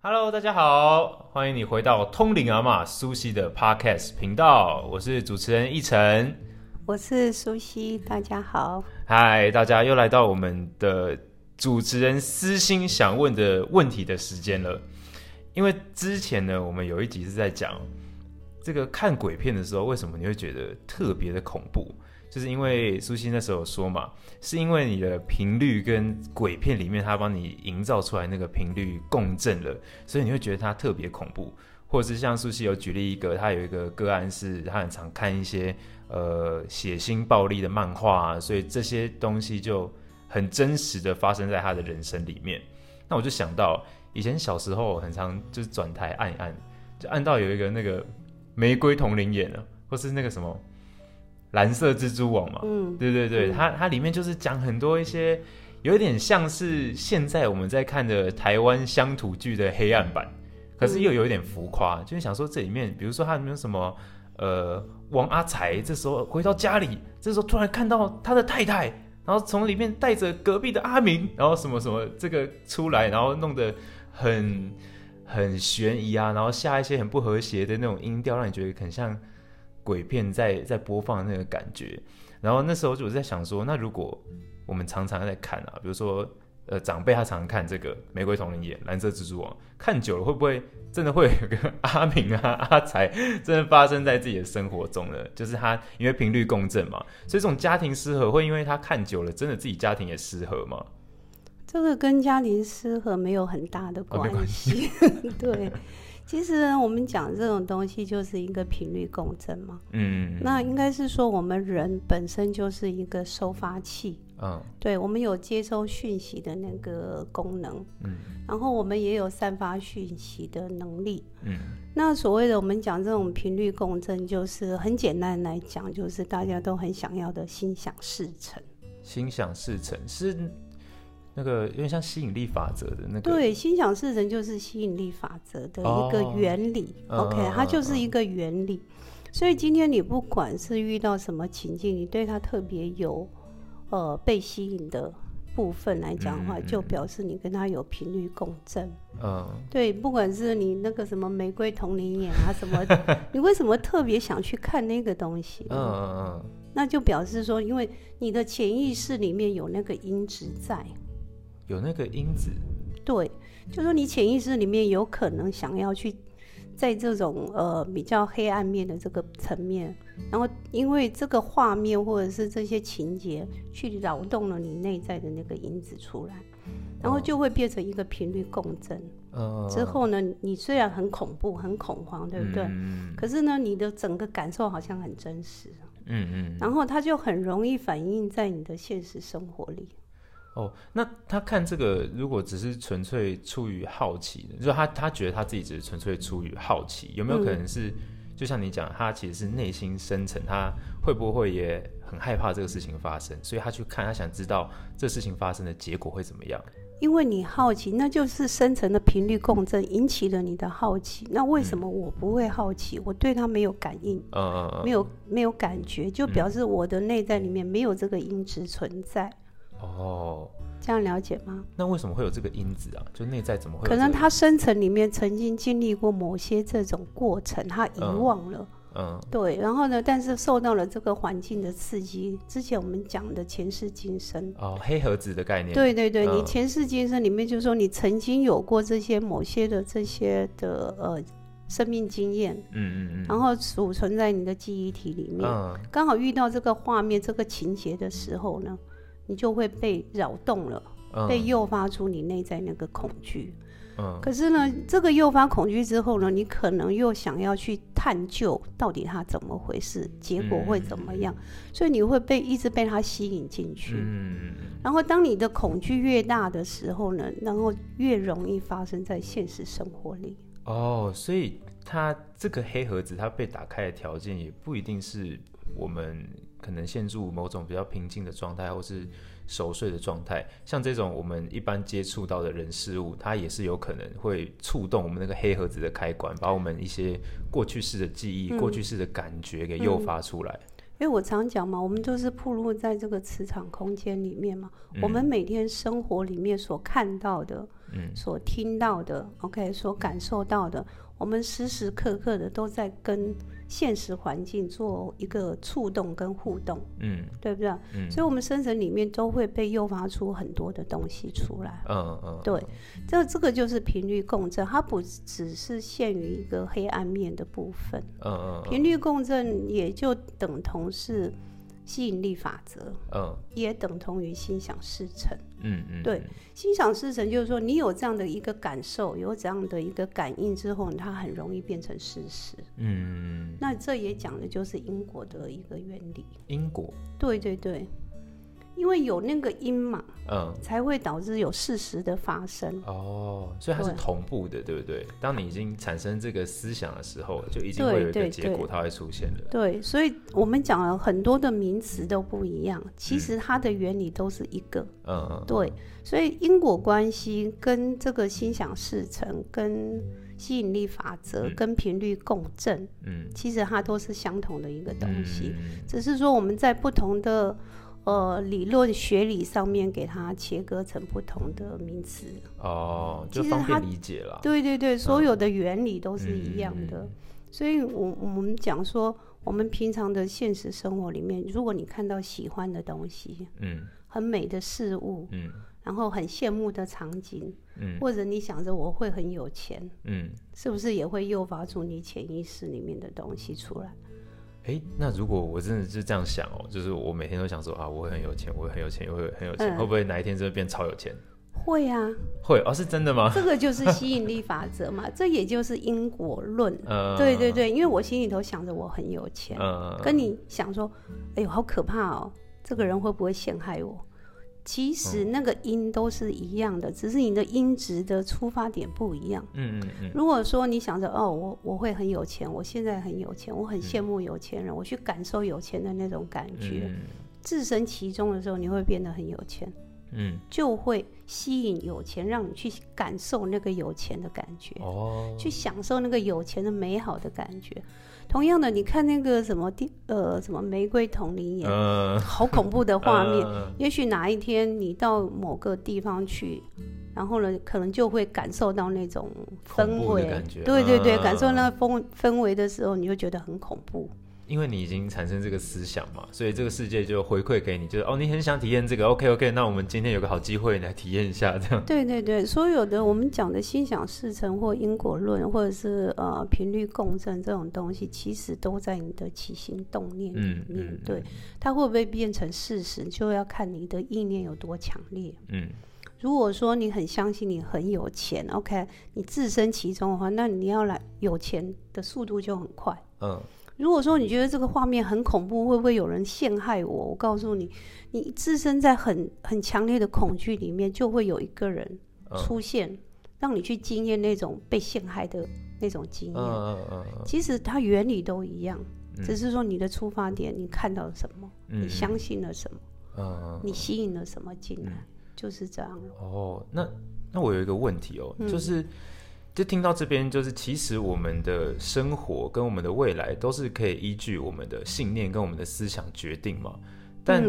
Hello，大家好，欢迎你回到通灵阿玛苏西的 Podcast 频道，我是主持人奕晨。我是苏西，大家好。嗨，大家又来到我们的主持人私心想问的问题的时间了。因为之前呢，我们有一集是在讲这个看鬼片的时候，为什么你会觉得特别的恐怖？就是因为苏西那时候说嘛，是因为你的频率跟鬼片里面他帮你营造出来那个频率共振了，所以你会觉得它特别恐怖。或者是像苏西有举例一个，他有一个个案是，他很常看一些呃血腥暴力的漫画，啊所以这些东西就很真实的发生在他的人生里面。那我就想到以前小时候很常就是转台按一按，就按到有一个那个玫瑰同龄眼了，或是那个什么。蓝色蜘蛛网嘛，嗯，对对对，它它里面就是讲很多一些，有点像是现在我们在看的台湾乡土剧的黑暗版，可是又有一点浮夸，就是想说这里面，比如说他有没有什么，呃，王阿才这时候回到家里，这时候突然看到他的太太，然后从里面带着隔壁的阿明，然后什么什么这个出来，然后弄得很很悬疑啊，然后下一些很不和谐的那种音调，让你觉得很像。鬼片在在播放的那个感觉，然后那时候就我在想说，那如果我们常常在看啊，比如说呃长辈他常常看这个《玫瑰童林眼》《蓝色蜘蛛网》，看久了会不会真的会有个 阿明啊阿才真的发生在自己的生活中呢？就是他因为频率共振嘛，所以这种家庭失和会因为他看久了，真的自己家庭也失和吗？这个跟家庭失和没有很大的关系，对。其实我们讲这种东西就是一个频率共振嘛，嗯，那应该是说我们人本身就是一个收发器，嗯，对，我们有接收讯息的那个功能，嗯，然后我们也有散发讯息的能力，嗯，那所谓的我们讲这种频率共振，就是很简单来讲，就是大家都很想要的心想事成，心想事成是。那个有点像吸引力法则的那个，对，心想事成就是吸引力法则的一个原理。OK，它就是一个原理。所以今天你不管是遇到什么情境，你对它特别有呃被吸引的部分来讲的话，就表示你跟它有频率共振。嗯，对，不管是你那个什么玫瑰同龄眼啊什么，你为什么特别想去看那个东西？嗯嗯嗯，那就表示说，因为你的潜意识里面有那个因子在。有那个因子，对，就说你潜意识里面有可能想要去在这种呃比较黑暗面的这个层面，然后因为这个画面或者是这些情节去扰动了你内在的那个因子出来，然后就会变成一个频率共振。嗯，之后呢，你虽然很恐怖、很恐慌，对不对？嗯。可是呢，你的整个感受好像很真实。嗯嗯。然后它就很容易反映在你的现实生活里。哦，那他看这个，如果只是纯粹出于好奇的，就是他他觉得他自己只是纯粹出于好奇，有没有可能是，就像你讲，他其实是内心深层，他会不会也很害怕这个事情发生，所以他去看，他想知道这事情发生的结果会怎么样？因为你好奇，那就是深层的频率共振引起了你的好奇。那为什么我不会好奇？我对他没有感应，嗯没有没有感觉，就表示我的内在里面没有这个因子存在。哦，这样了解吗？那为什么会有这个因子啊？就内在怎么会？可能他深层里面曾经经历过某些这种过程，他遗忘了。嗯，对。然后呢？但是受到了这个环境的刺激，之前我们讲的前世今生哦，黑盒子的概念。对对对，你前世今生里面就是说你曾经有过这些某些的这些的呃生命经验，嗯嗯嗯，然后储存在你的记忆体里面，刚好遇到这个画面、这个情节的时候呢。你就会被扰动了，被诱发出你内在那个恐惧。嗯，可是呢，这个诱发恐惧之后呢，你可能又想要去探究到底它怎么回事，结果会怎么样，所以你会被一直被它吸引进去。嗯，然后当你的恐惧越大的时候呢，然后越容易发生在现实生活里。哦，所以它这个黑盒子它被打开的条件也不一定是我们。可能陷入某种比较平静的状态，或是熟睡的状态，像这种我们一般接触到的人事物，它也是有可能会触动我们那个黑盒子的开关，把我们一些过去式的记忆、过去式的感觉给诱发出来。因为我常讲嘛，我们就是铺露在这个磁场空间里面嘛，我们每天生活里面所看到的，嗯，所听到的，OK，所感受到的。我们时时刻刻的都在跟现实环境做一个触动跟互动，嗯，对不对？嗯，所以，我们生存里面都会被诱发出很多的东西出来，嗯嗯，对，这这个就是频率共振，它不只是限于一个黑暗面的部分，嗯嗯，频率共振也就等同是。吸引力法则，嗯，也等同于心想事成，嗯嗯，对，心想事成就是说，你有这样的一个感受，有这样的一个感应之后，它很容易变成事实，嗯，那这也讲的就是因果的一个原理，因果，对对对。因为有那个因嘛，嗯，才会导致有事实的发生。哦，所以它是同步的，对不对？当你已经产生这个思想的时候，就已经会有一个结果，它会出现的。对，所以我们讲了很多的名词都不一样，其实它的原理都是一个。嗯嗯。对，所以因果关系跟这个心想事成、跟吸引力法则、跟频率共振，嗯，其实它都是相同的一个东西，只是说我们在不同的。呃，理论学理上面给它切割成不同的名词哦，就方便理解了。对对对，所有的原理都是一样的。所以，我我们讲说，我们平常的现实生活里面，如果你看到喜欢的东西，嗯，很美的事物，嗯，然后很羡慕的场景，嗯，或者你想着我会很有钱，嗯，是不是也会诱发出你潜意识里面的东西出来？哎，那如果我真的是这样想哦，就是我每天都想说啊，我会很有钱，我会很有钱，我会很有钱，会不会哪一天真的变超有钱？会啊，会哦，是真的吗？这个就是吸引力法则嘛，这也就是因果论。对对对，因为我心里头想着我很有钱，跟你想说，哎呦，好可怕哦，这个人会不会陷害我？其实那个音都是一样的，只是你的音值的出发点不一样。嗯嗯嗯。如果说你想着哦，我我会很有钱，我现在很有钱，我很羡慕有钱人，我去感受有钱的那种感觉，置身其中的时候，你会变得很有钱。嗯。就会吸引有钱，让你去感受那个有钱的感觉。哦。去享受那个有钱的美好的感觉。同样的，你看那个什么地呃什么玫瑰同林眼，好恐怖的画面。也许哪一天你到某个地方去，然后呢，可能就会感受到那种氛围，对对对，感受那个氛氛围的时候，你就觉得很恐怖。因为你已经产生这个思想嘛，所以这个世界就回馈给你，就是哦，你很想体验这个，OK OK，那我们今天有个好机会来体验一下，这样。对对对，所有的我们讲的心想事成或因果论，或者是呃频率共振这种东西，其实都在你的起心动念里面。对，它会不会变成事实，就要看你的意念有多强烈。嗯，如果说你很相信你很有钱，OK，你置身其中的话，那你要来有钱的速度就很快。嗯。如果说你觉得这个画面很恐怖，会不会有人陷害我？我告诉你，你置身在很很强烈的恐惧里面，就会有一个人出现，让你去经验那种被陷害的那种经验。嗯嗯嗯。其实它原理都一样，只是说你的出发点，你看到了什么，你相信了什么，嗯你吸引了什么进来，就是这样。哦，那那我有一个问题哦，就是。就听到这边，就是其实我们的生活跟我们的未来都是可以依据我们的信念跟我们的思想决定嘛。但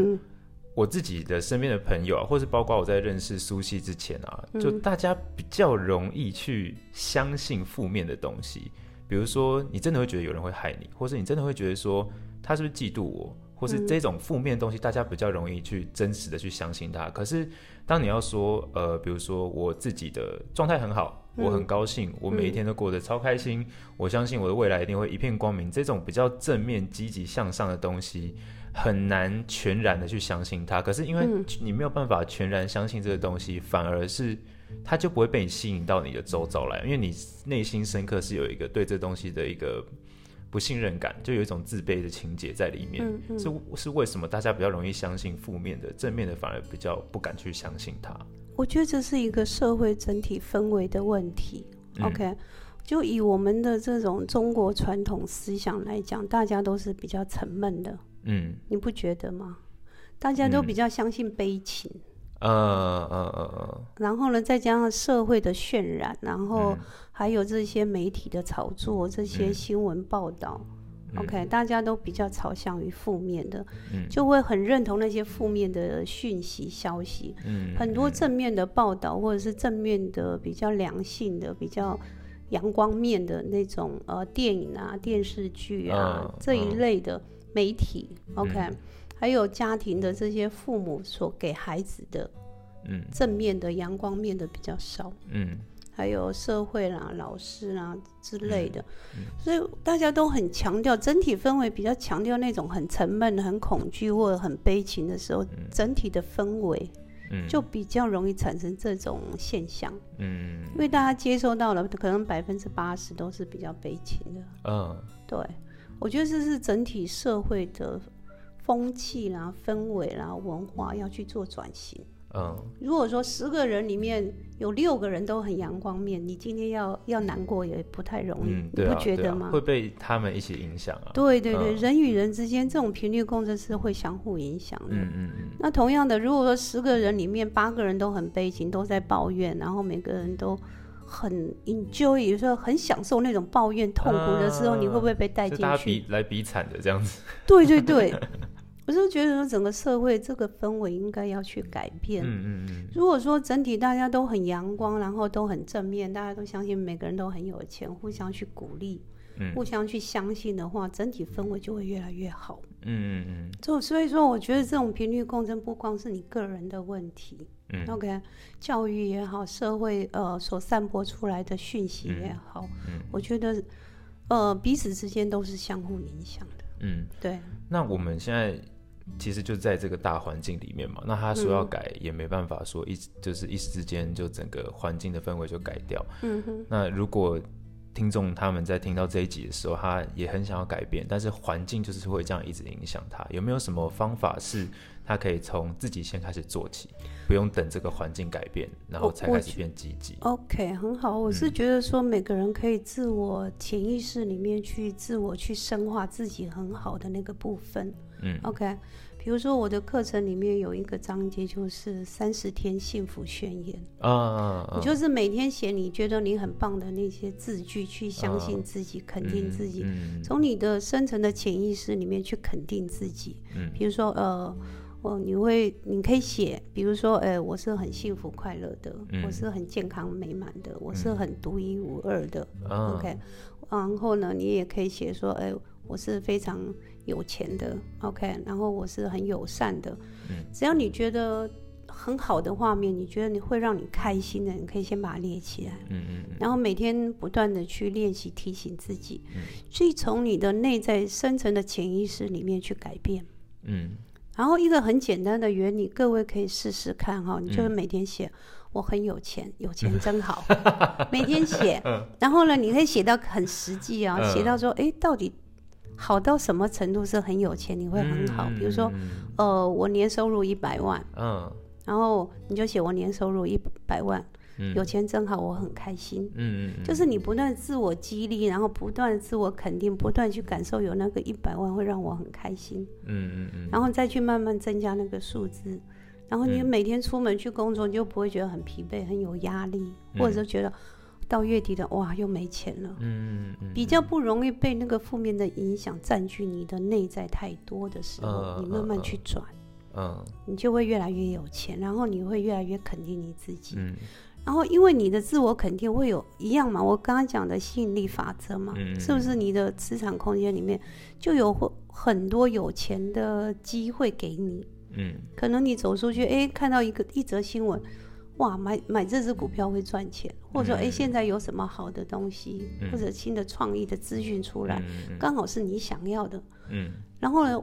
我自己的身边的朋友啊，或是包括我在认识苏西之前啊，就大家比较容易去相信负面的东西，比如说你真的会觉得有人会害你，或是你真的会觉得说他是不是嫉妒我。或是这种负面东西，大家比较容易去真实的去相信他。可是，当你要说，呃，比如说我自己的状态很好，我很高兴，我每一天都过得超开心，我相信我的未来一定会一片光明。这种比较正面、积极向上的东西，很难全然的去相信它。可是，因为你没有办法全然相信这个东西，反而是它就不会被你吸引到你的周遭来，因为你内心深刻是有一个对这东西的一个。不信任感就有一种自卑的情节在里面，是是为什么大家比较容易相信负面的，正面的反而比较不敢去相信它？我觉得这是一个社会整体氛围的问题。OK，就以我们的这种中国传统思想来讲，大家都是比较沉闷的。嗯，你不觉得吗？大家都比较相信悲情。呃呃呃呃，然后呢，再加上社会的渲染，然后还有这些媒体的炒作，这些新闻报道，OK，大家都比较朝向于负面的，就会很认同那些负面的讯息消息。嗯，很多正面的报道或者是正面的比较良性的、比较阳光面的那种呃电影啊、电视剧啊这一类的媒体，OK，还有家庭的这些父母所给孩子的。嗯，正面的阳光面的比较少，嗯，还有社会啦、老师啦之类的，所以大家都很强调整体氛围，比较强调那种很沉闷、很恐惧或者很悲情的时候，整体的氛围，嗯，就比较容易产生这种现象，嗯，因为大家接收到了，可能百分之八十都是比较悲情的，嗯，对，我觉得这是整体社会的风气啦、氛围啦、文化要去做转型。嗯，如果说十个人里面有六个人都很阳光面，你今天要要难过也不太容易，你不觉得吗？会被他们一起影响啊。对对对，人与人之间这种频率共振是会相互影响的。嗯嗯嗯。那同样的，如果说十个人里面八个人都很悲情，都在抱怨，然后每个人都很 enjoy，有时候很享受那种抱怨痛苦的时候，你会不会被带进去？比来比惨的这样子。对对对。我是觉得说，整个社会这个氛围应该要去改变。嗯嗯嗯。如果说整体大家都很阳光，然后都很正面，大家都相信每个人都很有钱，互相去鼓励，互相去相信的话，整体氛围就会越来越好。嗯嗯嗯。就所以说，我觉得这种频率共振不光是你个人的问题。嗯。OK，教育也好，社会呃所散播出来的讯息也好，嗯，我觉得呃彼此之间都是相互影响的。嗯，对。那我们现在。其实就在这个大环境里面嘛，那他说要改也没办法说一就是一时之间就整个环境的氛围就改掉。嗯哼。那如果听众他们在听到这一集的时候，他也很想要改变，但是环境就是会这样一直影响他，有没有什么方法是他可以从自己先开始做起，不用等这个环境改变，然后才开始变积极？OK，很好。我是觉得说每个人可以自我潜意识里面去自我去深化自己很好的那个部分。嗯，OK，比如说我的课程里面有一个章节就是三十天幸福宣言啊，你就是每天写你觉得你很棒的那些字句，去相信自己，肯定自己，从你的深层的潜意识里面去肯定自己。嗯，比如说呃，我你会你可以写，比如说呃，我是很幸福快乐的，我是很健康美满的，我是很独一无二的。OK，然后呢，你也可以写说，哎，我是非常。有钱的，OK，然后我是很友善的，嗯，只要你觉得很好的画面，你觉得你会让你开心的，你可以先把它列起来，嗯嗯，然后每天不断的去练习提醒自己，嗯，所以从你的内在深层的潜意识里面去改变，嗯，然后一个很简单的原理，各位可以试试看哈，你就是每天写我很有钱，有钱 真好，每天写，然后呢，你可以写到很实际啊，写到说，哎，到底。好到什么程度是很有钱，你会很好。比如说，呃，我年收入一百万，嗯，然后你就写我年收入一百万，有钱真好，我很开心。嗯嗯就是你不断自我激励，然后不断自我肯定，不断去感受有那个一百万会让我很开心。嗯嗯嗯。然后再去慢慢增加那个数字，然后你每天出门去工作，你就不会觉得很疲惫、很有压力，或者说觉得。到月底的哇，又没钱了。嗯嗯比较不容易被那个负面的影响占据你的内在太多的时候，你慢慢去转，嗯，你就会越来越有钱，然后你会越来越肯定你自己。嗯。然后因为你的自我肯定会有一样嘛，我刚刚讲的吸引力法则嘛，是不是你的磁场空间里面就有很多有钱的机会给你？嗯。可能你走出去，哎，看到一个一则新闻。哇，买买这只股票会赚钱，或者说，哎，现在有什么好的东西，或者新的创意的资讯出来，刚好是你想要的。嗯，然后呢，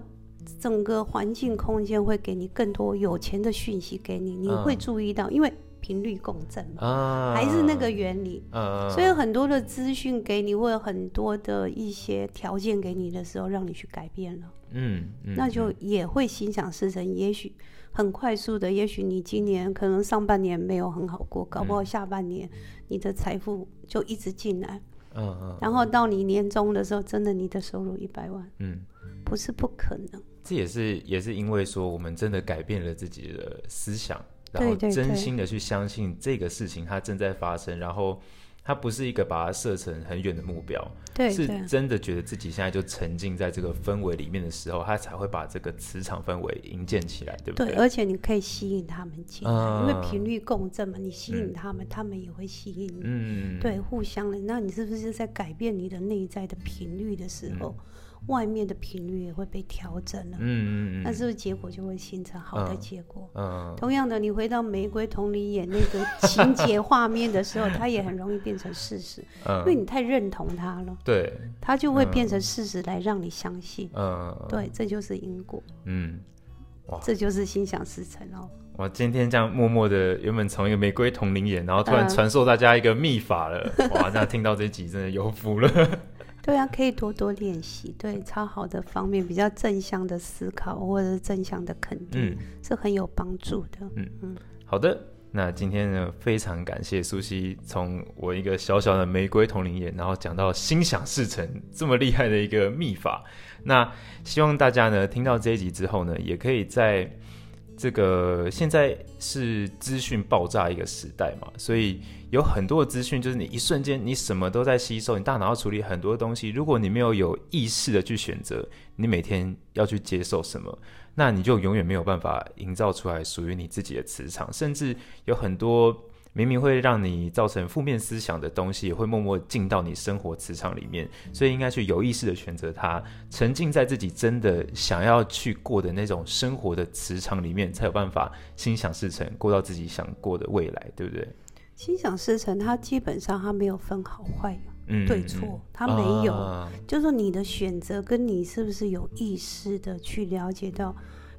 整个环境空间会给你更多有钱的讯息给你，你会注意到，因为频率共振嘛，还是那个原理。所以很多的资讯给你，或者很多的一些条件给你的时候，让你去改变了。嗯，那就也会心想事成，也许。很快速的，也许你今年可能上半年没有很好过，搞不好下半年你的财富就一直进来。嗯嗯。然后到你年终的时候，真的你的收入一百万，嗯，不是不可能。这也是也是因为说我们真的改变了自己的思想，然后真心的去相信这个事情它正在发生，然后它不是一个把它设成很远的目标，对，是真的觉得自己现在就沉浸在这个氛围里面的时候，他才会把这个磁场氛围营建起来，对不对？对，而且你可以吸引他们进来，因为频率共振嘛，你吸引他们，他们也会吸引你，嗯，对，互相的。那你是不是在改变你的内在的频率的时候？外面的频率也会被调整了，嗯嗯嗯，那是不是结果就会形成好的结果？嗯，同样的，你回到玫瑰同里演那个情节画面的时候，它也很容易变成事实，因为你太认同它了，对，它就会变成事实来让你相信，嗯，对，这就是因果，嗯，哇，这就是心想事成哦。我，今天这样默默的，原本从一个玫瑰同龄眼，然后突然传授大家一个秘法了，哇，那听到这集真的有福了。对啊，可以多多练习，对超好的方面，比较正向的思考或者是正向的肯定，是很有帮助的。嗯嗯，好的，那今天呢，非常感谢苏西从我一个小小的玫瑰同龄眼，然后讲到心想事成这么厉害的一个秘法。那希望大家呢，听到这一集之后呢，也可以在。这个现在是资讯爆炸一个时代嘛，所以有很多的资讯，就是你一瞬间你什么都在吸收，你大脑要处理很多东西。如果你没有有意识的去选择，你每天要去接受什么，那你就永远没有办法营造出来属于你自己的磁场，甚至有很多。明明会让你造成负面思想的东西，也会默默进到你生活磁场里面，所以应该去有意识的选择它，沉浸在自己真的想要去过的那种生活的磁场里面，才有办法心想事成，过到自己想过的未来，对不对？心想事成，它基本上它没有分好坏、对错，它没有，就是说你的选择跟你是不是有意识的去了解到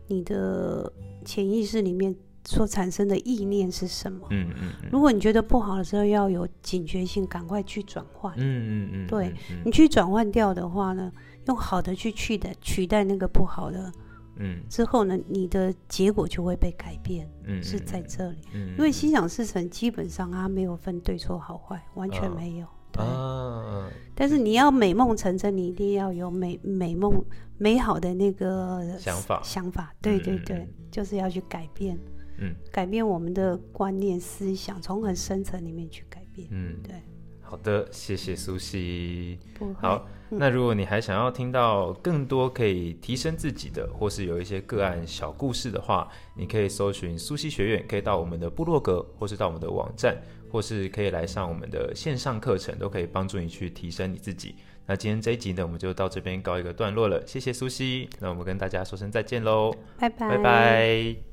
你的潜意识里面。所产生的意念是什么？嗯嗯，如果你觉得不好的时候，要有警觉性，赶快去转换。嗯嗯嗯，对你去转换掉的话呢，用好的去取代取代那个不好的，嗯，之后呢，你的结果就会被改变。嗯，是在这里，因为心想事成基本上它没有分对错好坏，完全没有。啊，但是你要美梦成真，你一定要有美美梦美好的那个想法想法。对对对，就是要去改变。嗯，改变我们的观念思想，从很深层里面去改变。嗯，对。好的，谢谢苏西。好，那如果你还想要听到更多可以提升自己的，或是有一些个案小故事的话，你可以搜寻苏西学院，可以到我们的部落格，或是到我们的网站，或是可以来上我们的线上课程，都可以帮助你去提升你自己。那今天这一集呢，我们就到这边告一个段落了。谢谢苏西，那我们跟大家说声再见喽，拜拜，拜拜。